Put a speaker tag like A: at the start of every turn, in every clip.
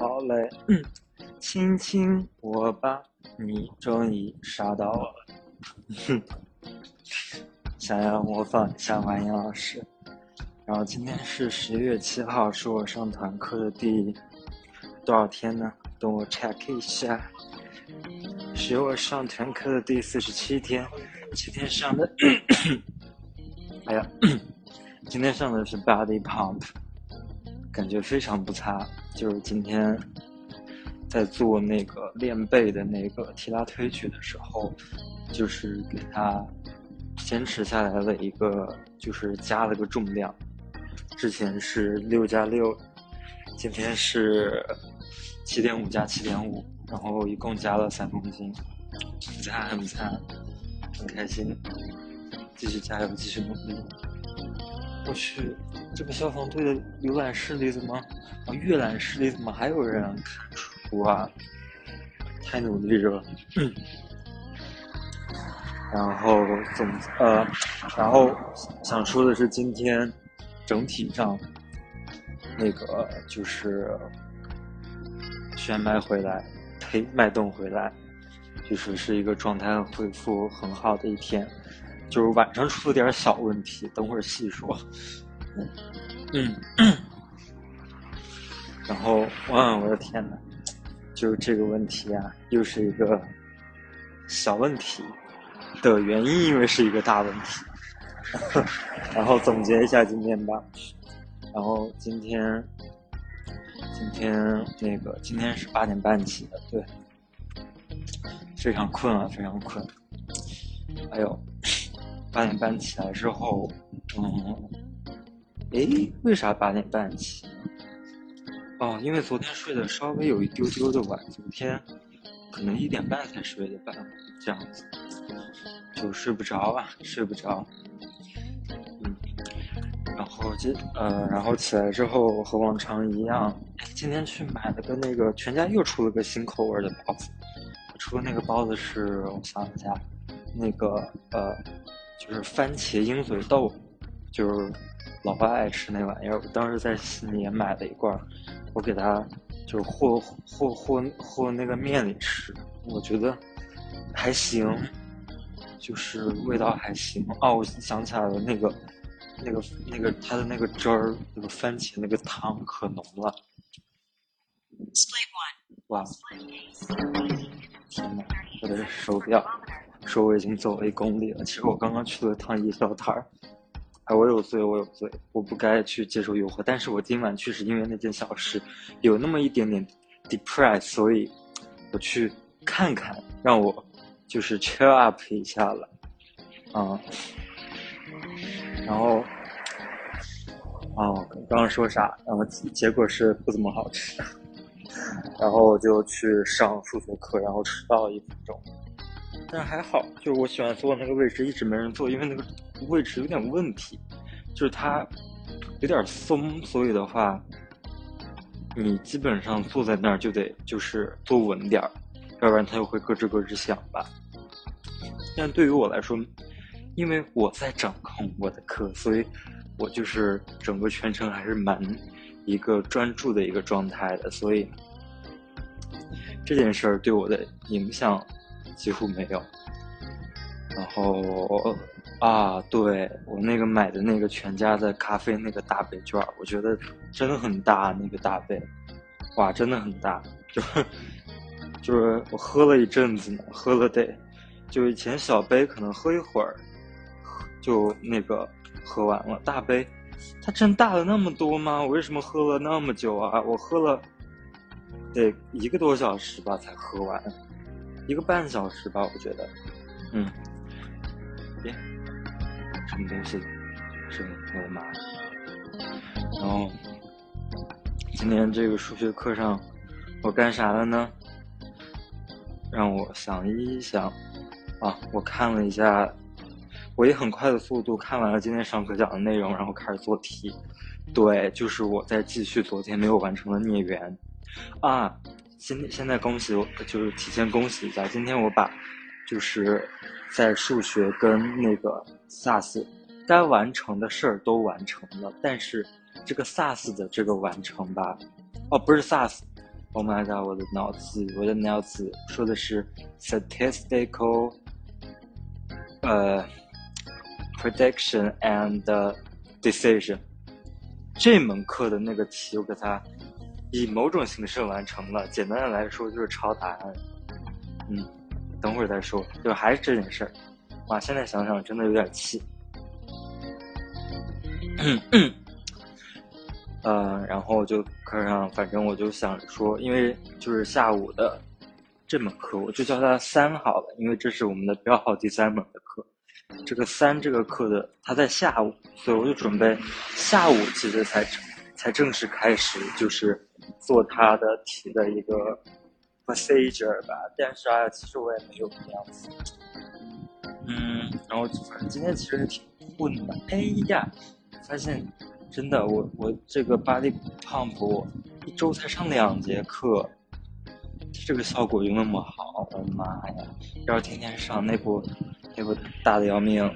A: 好嘞，亲亲我吧，你终于杀到我了。哼想要模仿一下王英老师。然后今天是十一月七号，是我上团课的第多少天呢？等我 check 一下，是我上团课的第四十七天。今天上的，哎呀，今天上的是 body pump，感觉非常不差。就是今天在做那个练背的那个提拉推举的时候，就是给他坚持下来了一个，就是加了个重量。之前是六加六，今天是七点五加七点五，然后一共加了三公斤，很赞很赞，很开心，继续加油，继续努力。我去，这个消防队的浏览室里怎么啊阅览室里怎么还有人看书啊？太努力了。然后总呃，然后想说的是今天。整体上，那个就是全麦回来，呸，脉动回来，就是是一个状态恢复很好的一天。就是晚上出了点小问题，等会儿细说。嗯，然后，哇，我的天呐，就这个问题啊，又是一个小问题的原因，因为是一个大问题。然后总结一下今天吧。然后今天，今天那个今天是八点半起的，对，非常困啊，非常困。哎呦，八点半起来之后，嗯，诶，为啥八点半起？哦，因为昨天睡得稍微有一丢丢的晚，昨天可能一点半才睡的吧，这样子，就睡不着啊，睡不着。嗯然后今呃，然后起来之后和往常一样，今天去买了个那个全家又出了个新口味的包子，出的那个包子是我想一下，那个呃，就是番茄鹰嘴豆，就是老爸爱吃那玩意儿，我当时在悉尼也买了一罐，我给他就是和和和和那个面里吃，我觉得还行，就是味道还行。哦，我想起来了，那个。那个那个它的那个汁儿，那个番茄那个汤可浓了。哇！天呐，我的手表说我已经走了一公里了。其实我刚刚去了趟夜宵摊儿。哎，我有罪，我有罪，我不该去接受诱惑。但是我今晚确实因为那件小事有那么一点点 depressed，所以我去看看，让我就是 cheer up 一下了。啊。然后，哦，刚刚说啥？然后结果是不怎么好吃。然后我就去上数学课，然后迟到了一分钟。但还好，就是我喜欢坐那个位置，一直没人坐，因为那个位置有点问题，就是它有点松，所以的话，你基本上坐在那儿就得就是坐稳点儿，要不然它又会咯吱咯吱响吧。但对于我来说，因为我在掌控我的课，所以我就是整个全程还是蛮一个专注的一个状态的，所以这件事儿对我的影响几乎没有。然后啊，对我那个买的那个全家的咖啡那个大杯券，我觉得真的很大，那个大杯，哇，真的很大，就就是我喝了一阵子呢，喝了得，就以前小杯可能喝一会儿。就那个喝完了大杯，它真大了那么多吗？我为什么喝了那么久啊？我喝了得一个多小时吧才喝完，一个半小时吧，我觉得，嗯，耶，什么东西？是我的妈！然后今天这个数学课上我干啥了呢？让我想一想啊，我看了一下。我以很快的速度看完了今天上课讲的内容，然后开始做题。对，就是我在继续昨天没有完成的孽缘。啊，现现在恭喜我，就是提前恭喜一下，今天我把就是在数学跟那个 SAS 该完成的事儿都完成了，但是这个 SAS 的这个完成吧，哦，不是 SAS，Oh my god，我的脑子，我的脑子说的是 statistical，呃，prediction and decision。这门课的那个题，我给它以某种形式完成了。简单的来说，就是抄答案。嗯，等会儿再说。就还是这件事儿，哇，现在想想真的有点气。嗯嗯。呃，然后就课上，反正我就想说，因为就是下午的这门课，我就叫它三好了，因为这是我们的标号第三门的课。这个三这个课的，它在下午，所以我就准备下午其实才才正式开始，就是做他的题的一个 procedure 吧。但是啊，其实我也没有这样子。嗯，然后反正今天其实挺混的。哎呀，发现真的，我我这个 body pump 一周才上两节课，这个效果就那么好，我的妈呀！要是天天上那不。那不大的要命，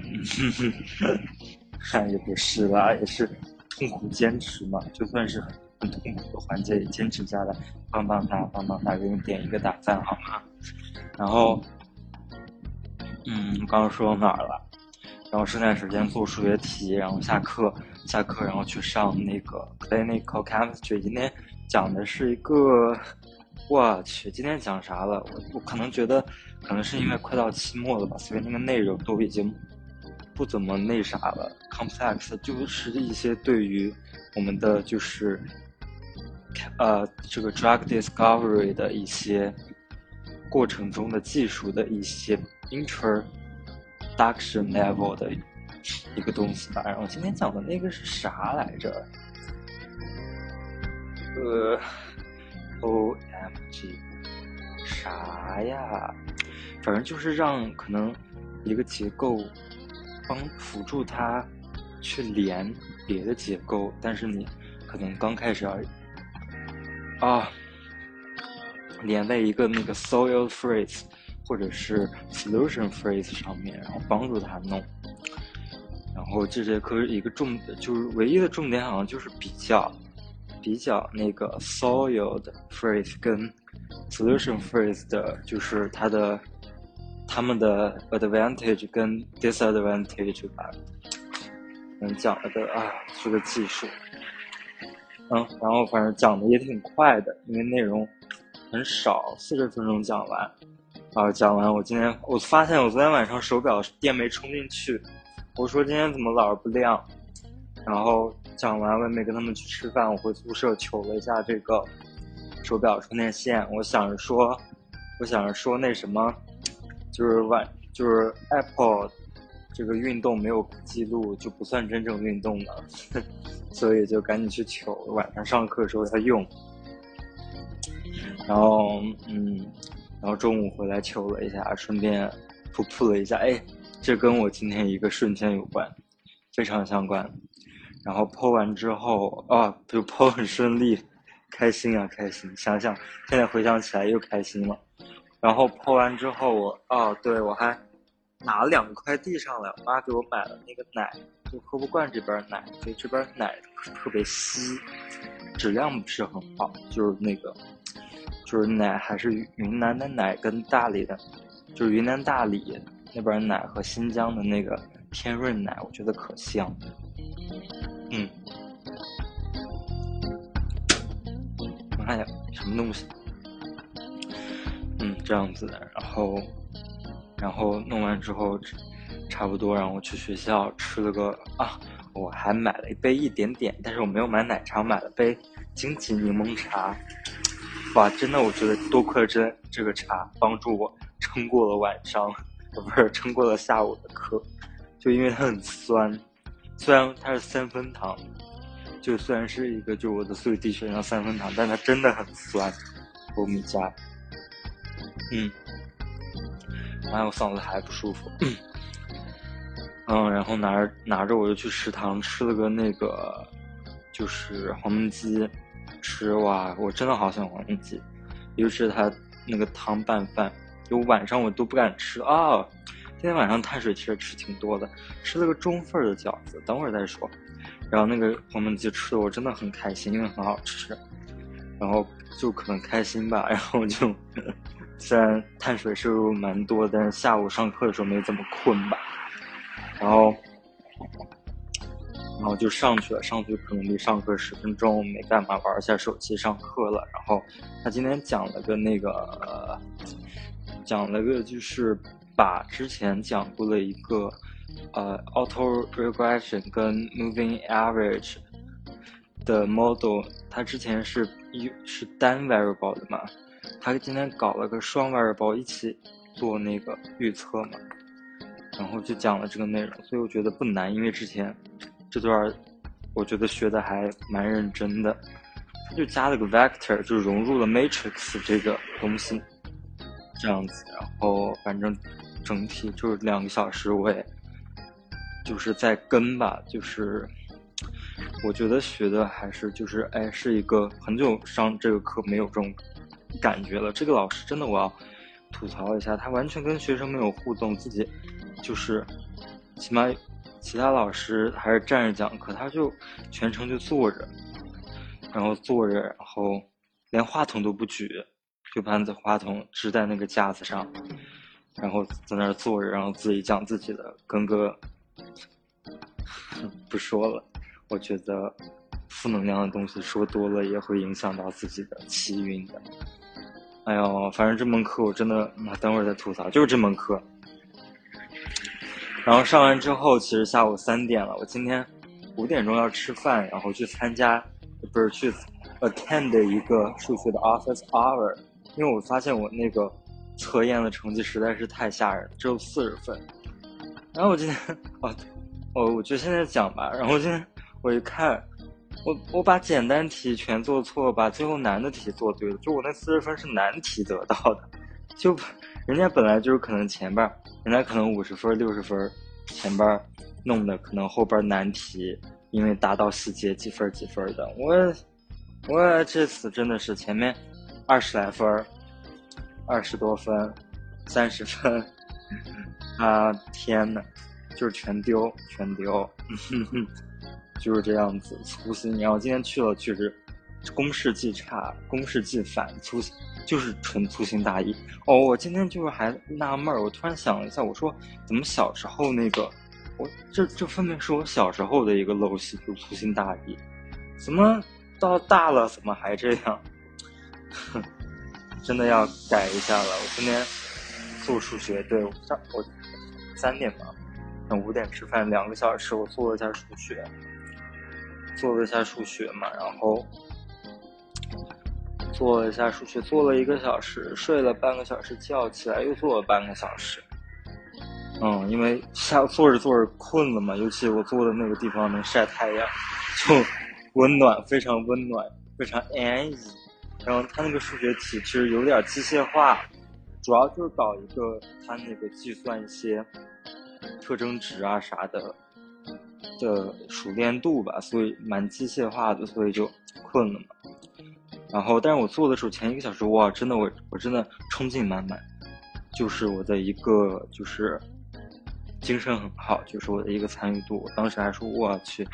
A: 嗨，也不是啦，也是痛苦坚持嘛。就算是很痛苦的环节，也坚持下来，棒棒哒，棒棒哒，给你点一个大赞，好吗？然后，嗯，刚刚说到哪儿了？然后剩下时间做数学题，然后下课，下课，然后去上那个 clinical chemistry。今天讲的是一个。我去，今天讲啥了？我我可能觉得，可能是因为快到期末了吧，所以那个内容都已经不怎么那啥了。complex 就是一些对于我们的就是，呃，这个 drug discovery 的一些过程中的技术的一些 introduction level 的一个东西吧。然后今天讲的那个是啥来着？呃。O M G，啥呀？反正就是让可能一个结构帮辅助它去连别的结构，但是你可能刚开始要啊连在一个那个 soil phrase 或者是 solution phrase 上面，然后帮助他弄。然后这节课一个重就是唯一的重点好像就是比较。比较那个 soil 的 phrase 跟 solution phrase 的，就是它的他们的 advantage 跟 disadvantage 吧。能，讲了个啊，是个技术。嗯，然后反正讲的也挺快的，因为内容很少，四十分钟讲完。啊，讲完我今天我发现我昨天晚上手表电没充进去，我说今天怎么老是不亮，然后。讲完，我也没跟他们去吃饭。我回宿舍求了一下这个手表充电线。我想着说，我想着说那什么，就是晚就是 Apple 这个运动没有记录就不算真正运动了，所以就赶紧去求。晚上上课的时候要用。然后嗯，然后中午回来求了一下，顺便噗噗了一下。哎，这跟我今天一个瞬间有关，非常相关。然后剖完之后啊，就剖很顺利，开心啊，开心！想想现在回想起来又开心了。然后剖完之后，我哦，对我还拿了两个快递上来，我妈给我买了那个奶，就喝不惯这边奶，所以这边奶特别稀，质量不是很好，就是那个，就是奶还是云南的奶跟大理的，就是云南大理那边奶和新疆的那个天润奶，我觉得可香。嗯，妈呀，什么东西？嗯，这样子的，然后，然后弄完之后，差不多，然后去学校吃了个啊，我还买了一杯一点点，但是我没有买奶茶，买了杯荆棘柠檬茶。哇，真的，我觉得多亏了这这个茶，帮助我撑过了晚上，不是撑过了下午的课，就因为它很酸。虽然它是三分糖，就虽然是一个就我的速递选项三分糖，但它真的很酸，欧米茄。嗯，妈，我嗓子还不舒服。嗯，然后拿着拿着我就去食堂吃了个那个，就是黄焖鸡，吃哇，我真的好喜欢黄焖鸡，尤其是它那个汤拌饭，就晚上我都不敢吃啊。今天晚上碳水其实吃挺多的，吃了个中份的饺子，等会儿再说。然后那个黄焖鸡吃的我真的很开心，因为很好吃。然后就可能开心吧，然后就虽然碳水摄入蛮多，但是下午上课的时候没怎么困吧。然后，然后就上去了，上去可能离上课十分钟，没干嘛，玩一下手机上课了。然后他今天讲了个那个，讲了个就是把之前讲过的一个呃 auto regression 跟 moving average 的 model，它之前是。一是单 variable 的嘛，他今天搞了个双外包一起做那个预测嘛，然后就讲了这个内容，所以我觉得不难，因为之前这段我觉得学的还蛮认真的，他就加了个 vector，就融入了 matrix 这个东西，这样子，然后反正整体就是两个小时，我也就是在跟吧，就是。我觉得学的还是就是哎，是一个很久上这个课没有这种感觉了。这个老师真的我要吐槽一下，他完全跟学生没有互动，自己就是起码其他老师还是站着讲课，他就全程就坐着，然后坐着，然后连话筒都不举，就把那话筒支在那个架子上，然后在那儿坐着，然后自己讲自己的，跟个 不说了。我觉得负能量的东西说多了也会影响到自己的气运的。哎呦，反正这门课我真的，那等会儿再吐槽。就是这门课，然后上完之后，其实下午三点了。我今天五点钟要吃饭，然后去参加，不是去 attend 一个数学的 office hour。因为我发现我那个测验的成绩实在是太吓人，只有四十分。然后我今天，哦，哦，我就现在讲吧。然后今天。我一看，我我把简单题全做错，把最后难的题做对了。就我那四十分是难题得到的，就人家本来就是可能前半，人家可能五十分六十分，前半弄的可能后边难题，因为达到细节几分几分的。我我这次真的是前面二十来分，二十多分，三十分，啊天呐，就是全丢全丢。就是这样子粗心，然后今天去了，确实公式记差，公式记反，粗心就是纯粗心大意。哦，我今天就是还纳闷儿，我突然想了一下，我说怎么小时候那个，我这这分明是我小时候的一个陋习，就粗心大意，怎么到大了怎么还这样？哼，真的要改一下了。我今天做数学，对我上我三点吧，那五点吃饭，两个小时我做了一下数学。做了一下数学嘛，然后做了一下数学，做了一个小时，睡了半个小时觉，起来又做了半个小时。嗯，因为下坐着坐着困了嘛，尤其我坐的那个地方能晒太阳，就温暖，非常温暖，非常安逸。然后他那个数学题其实有点机械化，主要就是搞一个他那个计算一些特征值啊啥的。的熟练度吧，所以蛮机械化的，所以就困了嘛。然后，但是我做的时候前一个小时，哇，真的我我真的冲劲满满，就是我的一个就是精神很好，就是我的一个参与度。我当时还说我去，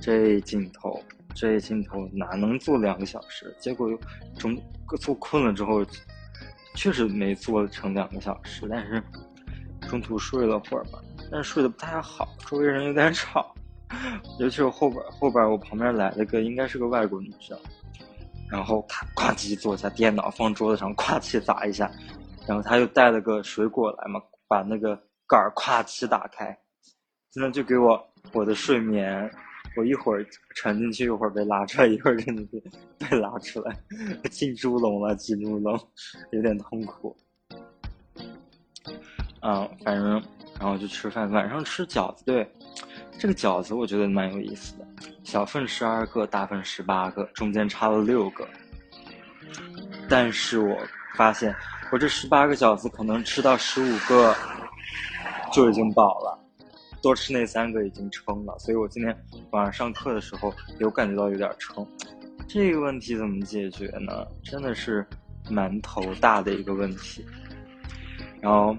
A: 这镜头这镜头哪能做两个小时？结果又中做困了之后，确实没做成两个小时，但是中途睡了会儿嘛。但是睡得不太好，周围人有点吵，尤其是后边后边我旁边来了个应该是个外国女生，然后咔咵叽坐下，电脑放桌子上，咵叽砸一下，然后她又带了个水果来嘛，把那个盖儿咵叽打开，真的就给我我的睡眠，我一会儿沉进去，一会儿被拉出来，一会儿真的被被拉出来，进猪笼了，进猪笼，有点痛苦。嗯，反正。然后就吃饭，晚上吃饺子。对，这个饺子我觉得蛮有意思的，小份十二个，大份十八个，中间差了六个。但是我发现，我这十八个饺子可能吃到十五个就已经饱了，多吃那三个已经撑了。所以我今天晚上上课的时候有感觉到有点撑。这个问题怎么解决呢？真的是蛮头大的一个问题。然后。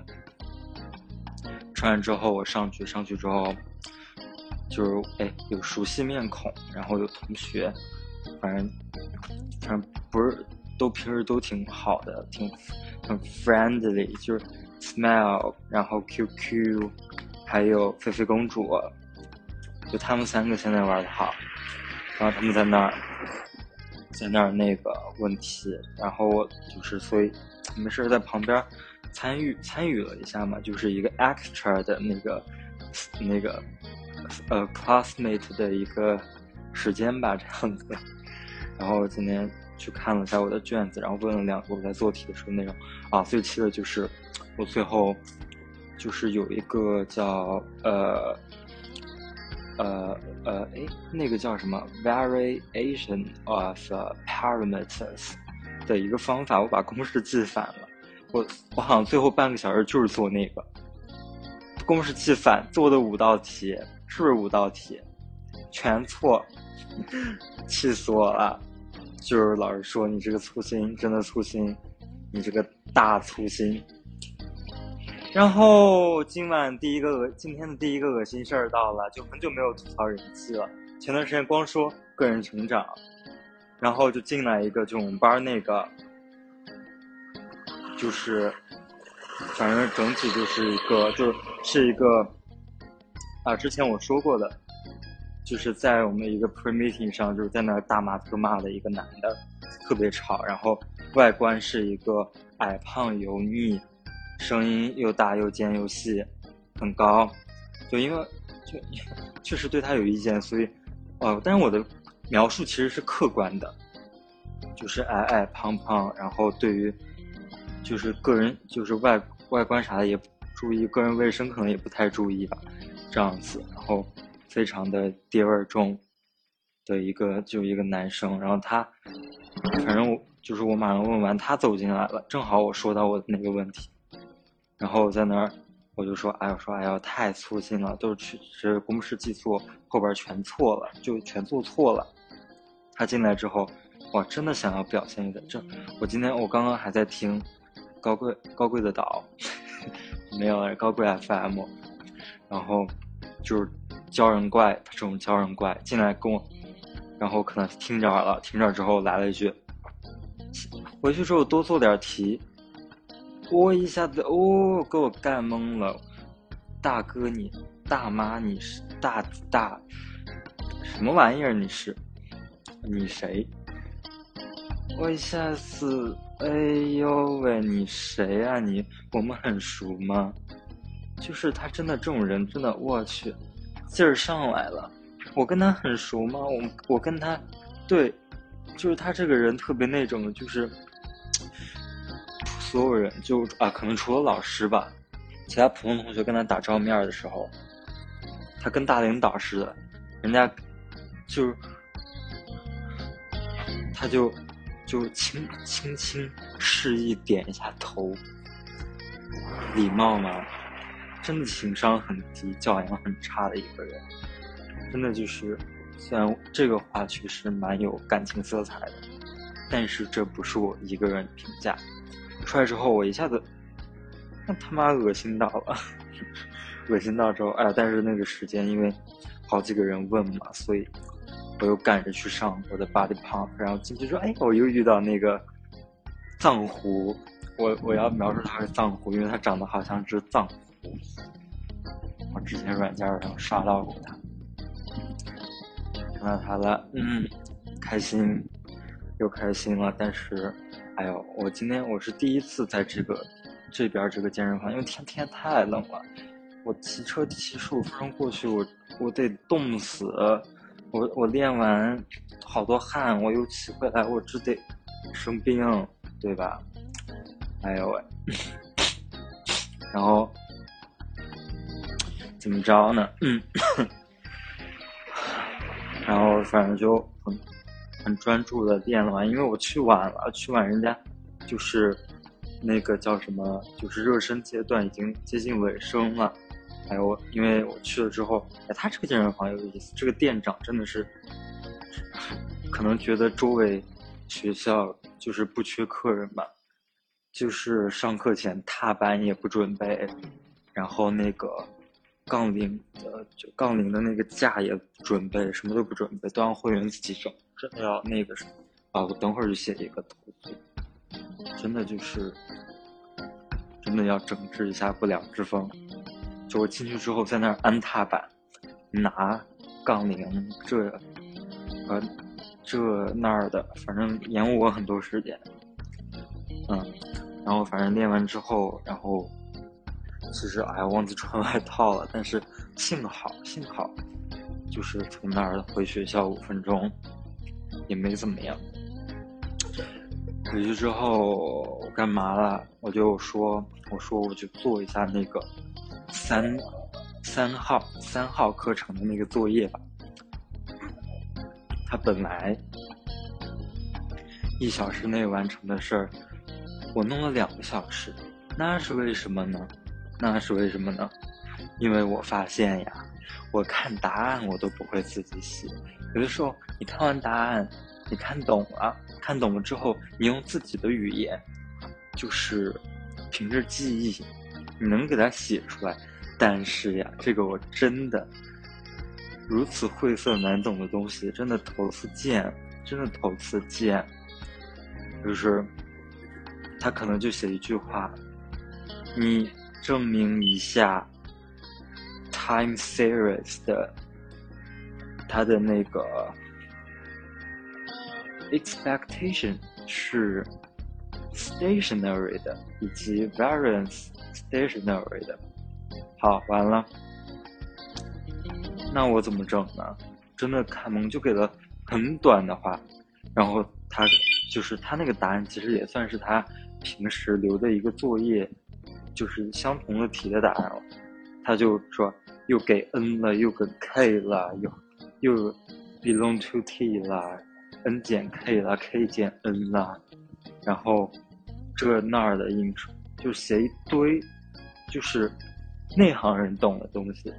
A: 穿完之后，我上去，上去之后，就是哎有熟悉面孔，然后有同学，反正反正不是都平时都挺好的，挺很 friendly，就是 smile，然后 QQ，还有菲菲公主，就他们三个现在玩的好，然后他们在那儿在那儿那个问题，然后我就是所以没事在旁边参与参与了一下嘛，就是一个 extra 的那个那个。呃，classmate 的一个时间吧，这样子。然后今天去看了一下我的卷子，然后问了两我在做题的时候内容。啊，最气的就是我最后就是有一个叫呃呃呃，哎，那个叫什么 variation of parameters 的一个方法，我把公式记反了。我我好像最后半个小时就是做那个公式记反，做的五道题。是不是五道题，全错，气死我了！就是老师说你这个粗心，真的粗心，你这个大粗心。然后今晚第一个恶，今天的第一个恶心事儿到了，就很久没有吐槽人气了。前段时间光说个人成长，然后就进来一个，就我们班那个，就是，反正整体就是一个，就是是一个。啊，之前我说过的，就是在我们一个 pre meeting 上，就是在那大骂特骂的一个男的，特别吵，然后外观是一个矮胖油腻，声音又大又尖又细，很高，就因为就确实对他有意见，所以，呃，但是我的描述其实是客观的，就是矮矮胖胖，然后对于就是个人就是外外观啥的也不注意，个人卫生可能也不太注意吧。这样子，然后非常的爹味重的一个，就一个男生，然后他，反正我就是我马上问完，他走进来了，正好我说到我的那个问题，然后我在那儿我就说，哎，我说哎呀，太粗心了，都是去这公式记错，后边全错了，就全做错了。他进来之后，哇，真的想要表现一个，这我今天我刚刚还在听高贵高贵的岛，没有了高贵 FM，然后。就是鲛人怪，他这种鲛人怪进来跟我，然后可能听着了，听着之后来了一句，回去之后多做点题，我一下子哦给我干懵了，大哥你大妈你是大大什么玩意儿你是你谁？我一下子哎呦喂你谁啊你我们很熟吗？就是他真的这种人，真的我去，劲儿上来了。我跟他很熟吗？我我跟他，对，就是他这个人特别那种，就是所有人就啊，可能除了老师吧，其他普通同学跟他打照面的时候，他跟大领导似的，人家就他就就轻轻轻示意点一下头，礼貌吗？真的情商很低，教养很差的一个人，真的就是，虽然这个话确实蛮有感情色彩的，但是这不是我一个人评价。出来之后，我一下子，那他妈恶心到了，恶心到之后，哎，但是那个时间因为好几个人问嘛，所以我又赶着去上我的 body pump，然后进去说，哎，我又遇到那个藏狐，我我要描述它是藏狐，因为它长得好像只藏狐。我之前软件上刷到过它，看到它了，嗯，开心，又开心了。但是，哎呦，我今天我是第一次在这个这边这个健身房，因为天天太冷了，我骑车骑十五分钟过去，我我得冻死。我我练完好多汗，我又骑回来，我只得生病，对吧？哎呦喂，然后。怎么着呢？然后反正就很很专注的练了完，因为我去晚了，去晚人家就是那个叫什么，就是热身阶段已经接近尾声了。还有，因为我去了之后，哎，他这个健身房有意思，这个店长真的是可能觉得周围学校就是不缺客人吧，就是上课前踏板也不准备，然后那个。杠铃的就杠铃的那个架也准备，什么都不准备，都让会员自己整，真的要那个什么啊！我等会儿就写一个投诉，真的就是真的要整治一下不良之风。就我进去之后，在那儿安踏板，拿杠铃，这呃这那儿的，反正延误我很多时间。嗯，然后反正练完之后，然后其实哎忘记穿外套了，但是幸好幸好，就是从那儿回学校五分钟，也没怎么样。回去之后我干嘛了？我就说我说我去做一下那个三三号三号课程的那个作业吧。他本来一小时内完成的事儿。我弄了两个小时，那是为什么呢？那是为什么呢？因为我发现呀，我看答案我都不会自己写。有的时候你看完答案，你看懂了，看懂了之后，你用自己的语言，就是凭着记忆，你能给它写出来。但是呀，这个我真的如此晦涩难懂的东西，真的头次见，真的头次见，就是。他可能就写一句话：“你证明一下，time series 的它的那个 expectation 是 stationary 的，以及 variance stationary 的。”好，完了。那我怎么整呢？真的，凯蒙就给了很短的话，然后他就是他那个答案，其实也算是他。平时留的一个作业，就是相同的题的答案了。他就说又给 n 了，又给 k 了，又又 belong to t 了，n 减 k 了，k 减 n 了，然后这那儿的音出，就写一堆，就是内行人懂的东西。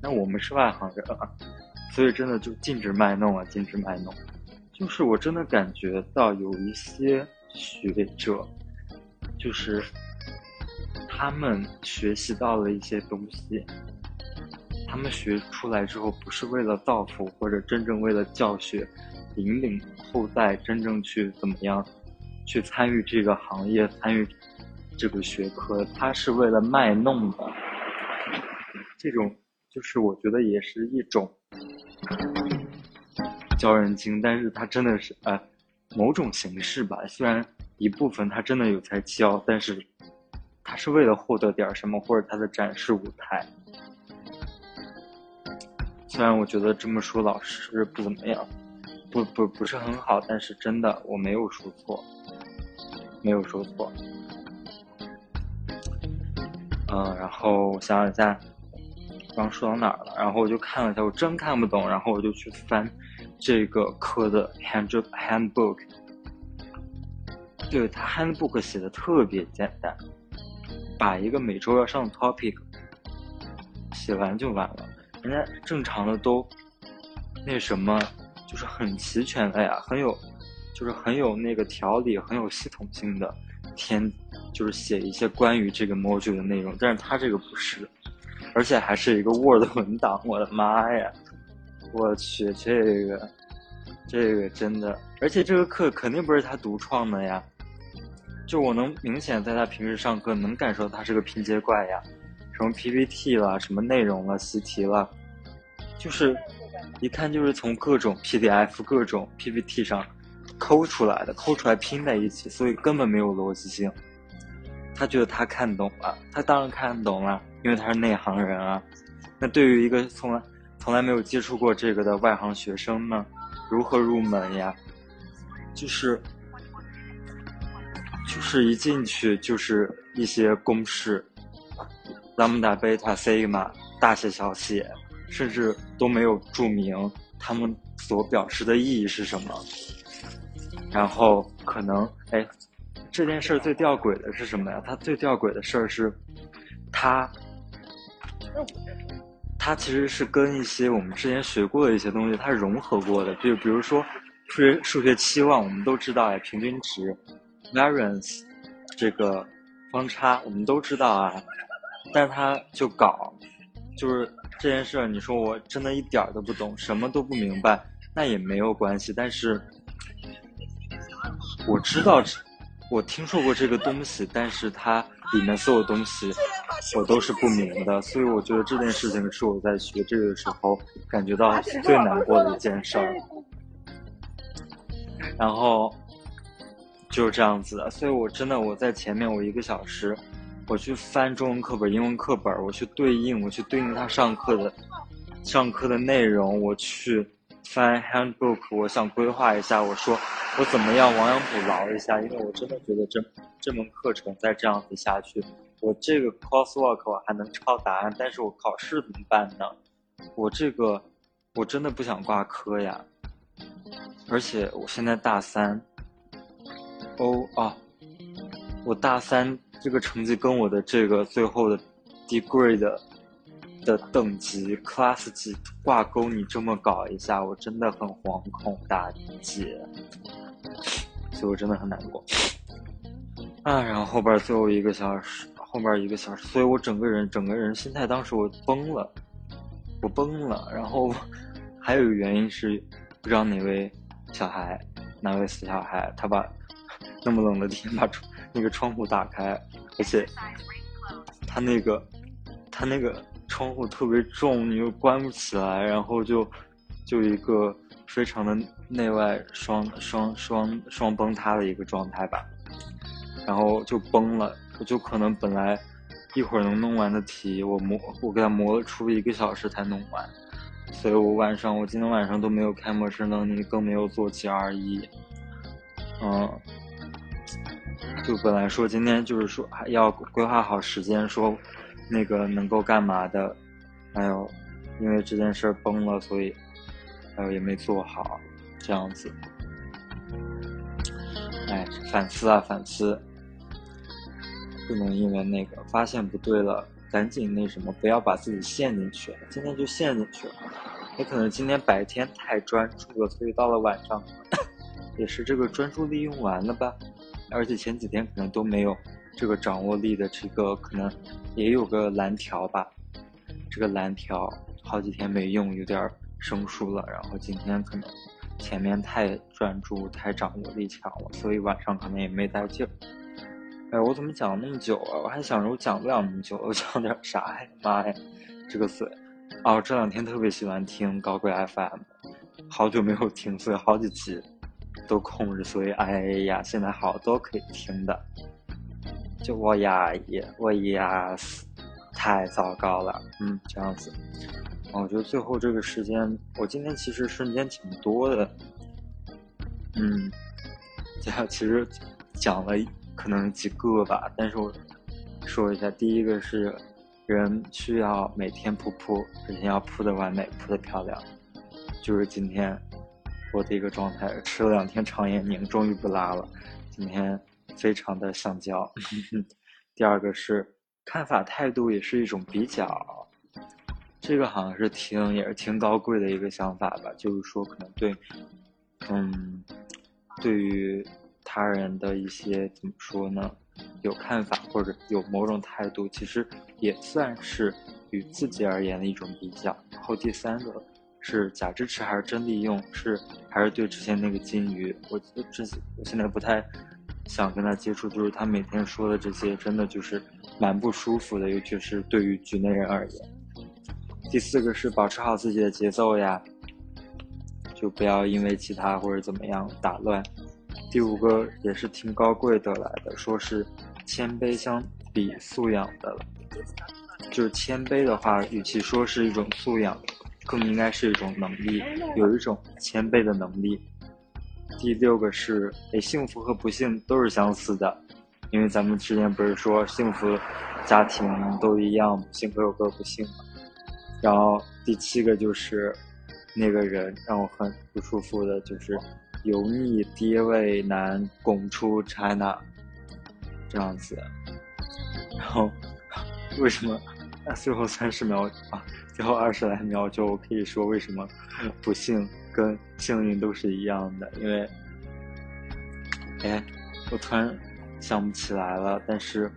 A: 那我们是外行人啊，所以真的就禁止卖弄啊，禁止卖弄。就是我真的感觉到有一些学者。就是他们学习到了一些东西，他们学出来之后不是为了造福或者真正为了教学，引领后代真正去怎么样，去参与这个行业参与这个学科，他是为了卖弄的。这种就是我觉得也是一种教人精，但是他真的是呃某种形式吧，虽然。一部分他真的有才教，但是他是为了获得点什么，或者他的展示舞台。虽然我觉得这么说老师不怎么样，不不不是很好，但是真的我没有说错，没有说错。嗯，然后我想想一下，刚说到哪儿了？然后我就看了一下，我真看不懂，然后我就去翻这个课的 hand handbook。对他 handbook 写的特别简单，把一个每周要上的 topic 写完就完了。人家正常的都那什么，就是很齐全的呀，很有，就是很有那个条理，很有系统性的填，就是写一些关于这个 module 的内容。但是他这个不是，而且还是一个 Word 文档。我的妈呀！我去，这个这个真的，而且这个课肯定不是他独创的呀。就我能明显在他平时上课能感受他是个拼接怪呀，什么 PPT 了，什么内容了，习题了，就是一看就是从各种 PDF、各种 PPT 上抠出来的，抠出来拼在一起，所以根本没有逻辑性。他觉得他看懂了，他当然看懂了，因为他是内行人啊。那对于一个从来从来没有接触过这个的外行学生呢，如何入门呀？就是。就是一进去就是一些公式，拉姆达、贝塔、西玛，大写小写，甚至都没有注明他们所表示的意义是什么。然后可能，哎，这件事最吊诡的是什么呀？它最吊诡的事儿是，它，它其实是跟一些我们之前学过的一些东西它融合过的。就比如说数学数学期望，我们都知道呀，平均值。variance 这个方差我们都知道啊，但他就搞就是这件事儿，你说我真的一点儿都不懂，什么都不明白，那也没有关系。但是我知道，我听说过这个东西，但是它里面所有东西我都是不明的，所以我觉得这件事情是我在学这个的时候感觉到最难过的一件事儿。然后就是这样子，所以我真的我在前面我一个小时。我去翻中文课本、英文课本，我去对应，我去对应他上课的上课的内容，我去翻 handbook，我想规划一下，我说我怎么样亡羊补牢一下，因为我真的觉得这这门课程再这样子下去，我这个 coursework 我还能抄答案，但是我考试怎么办呢？我这个我真的不想挂科呀，而且我现在大三，哦啊，我大三。这个成绩跟我的这个最后的 degree 的的等级 class 级挂钩，你这么搞一下，我真的很惶恐，大姐，所以我真的很难过。啊，然后后边最后一个小时，后边一个小时，所以我整个人整个人心态当时我崩了，我崩了。然后还有一个原因是，不知道哪位小孩，哪位死小孩，他把那么冷的天 把窗那个窗户打开。而且，他那个，他那个窗户特别重，你又关不起来，然后就，就一个非常的内外双双双双崩塌的一个状态吧，然后就崩了，我就可能本来一会儿能弄完的题，我磨我给他磨了出一个小时才弄完，所以我晚上我今天晚上都没有开模式能力，更没有做 GRE，嗯。就本来说今天就是说还要规划好时间，说那个能够干嘛的，还有因为这件事崩了，所以还有也没做好，这样子。哎，反思啊反思，不能因为那个发现不对了，赶紧那什么，不要把自己陷进去。今天就陷进去了，也可能今天白天太专注了，所以到了晚上也是这个专注力用完了吧。而且前几天可能都没有这个掌握力的这个，可能也有个蓝条吧。这个蓝条好几天没用，有点生疏了。然后今天可能前面太专注、太掌握力强了，所以晚上可能也没带劲儿。哎，我怎么讲那么久啊？我还想着我讲不了那么久，我讲点啥呀？妈呀，这个嘴！哦，这两天特别喜欢听高贵 FM，好久没有听，所以好几期。都空着，所以哎呀，现在好多可以听的。就我呀，也我呀，太糟糕了，嗯，这样子。我觉得最后这个时间，我今天其实瞬间挺多的，嗯，讲其实讲了可能几个吧，但是我说一下，第一个是人需要每天铺铺，而且要铺的完美，铺的漂亮，就是今天。我的一个状态，吃了两天肠炎宁，终于不拉了。今天非常的想交。第二个是看法态度也是一种比较，这个好像是挺也是挺高贵的一个想法吧。就是说可能对，嗯，对于他人的一些怎么说呢，有看法或者有某种态度，其实也算是与自己而言的一种比较。然后第三个。是假支持还是真利用？是还是对之前那个金鱼？我之我现在不太想跟他接触，就是他每天说的这些，真的就是蛮不舒服的，尤其是对于局内人而言。第四个是保持好自己的节奏呀，就不要因为其他或者怎么样打乱。第五个也是挺高贵得来的，说是谦卑相比素养的了，就是谦卑的话，与其说是一种素养。更应该是一种能力，有一种谦卑的能力。第六个是，哎，幸福和不幸都是相似的，因为咱们之前不是说幸福家庭都一样，幸各有各不幸嘛。然后第七个就是那个人让我很不舒服的，就是油腻爹味男拱出 China 这样子。然后为什么最后三十秒啊？最后二十来秒就可以说为什么不幸跟幸运都是一样的，因为，哎，我突然想不起来了，但是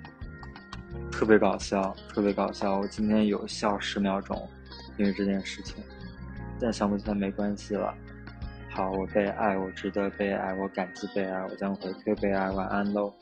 A: 特别搞笑，特别搞笑。我今天有笑十秒钟，因为这件事情，但想不起来没关系了。好，我被爱，我值得被爱，我感激被爱，我将回馈被爱。晚安喽。